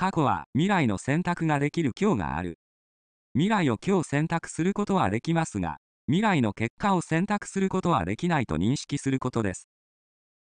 過去は未来の選択ができる今日がある。未来を今日選択することはできますが、未来の結果を選択することはできないと認識することです。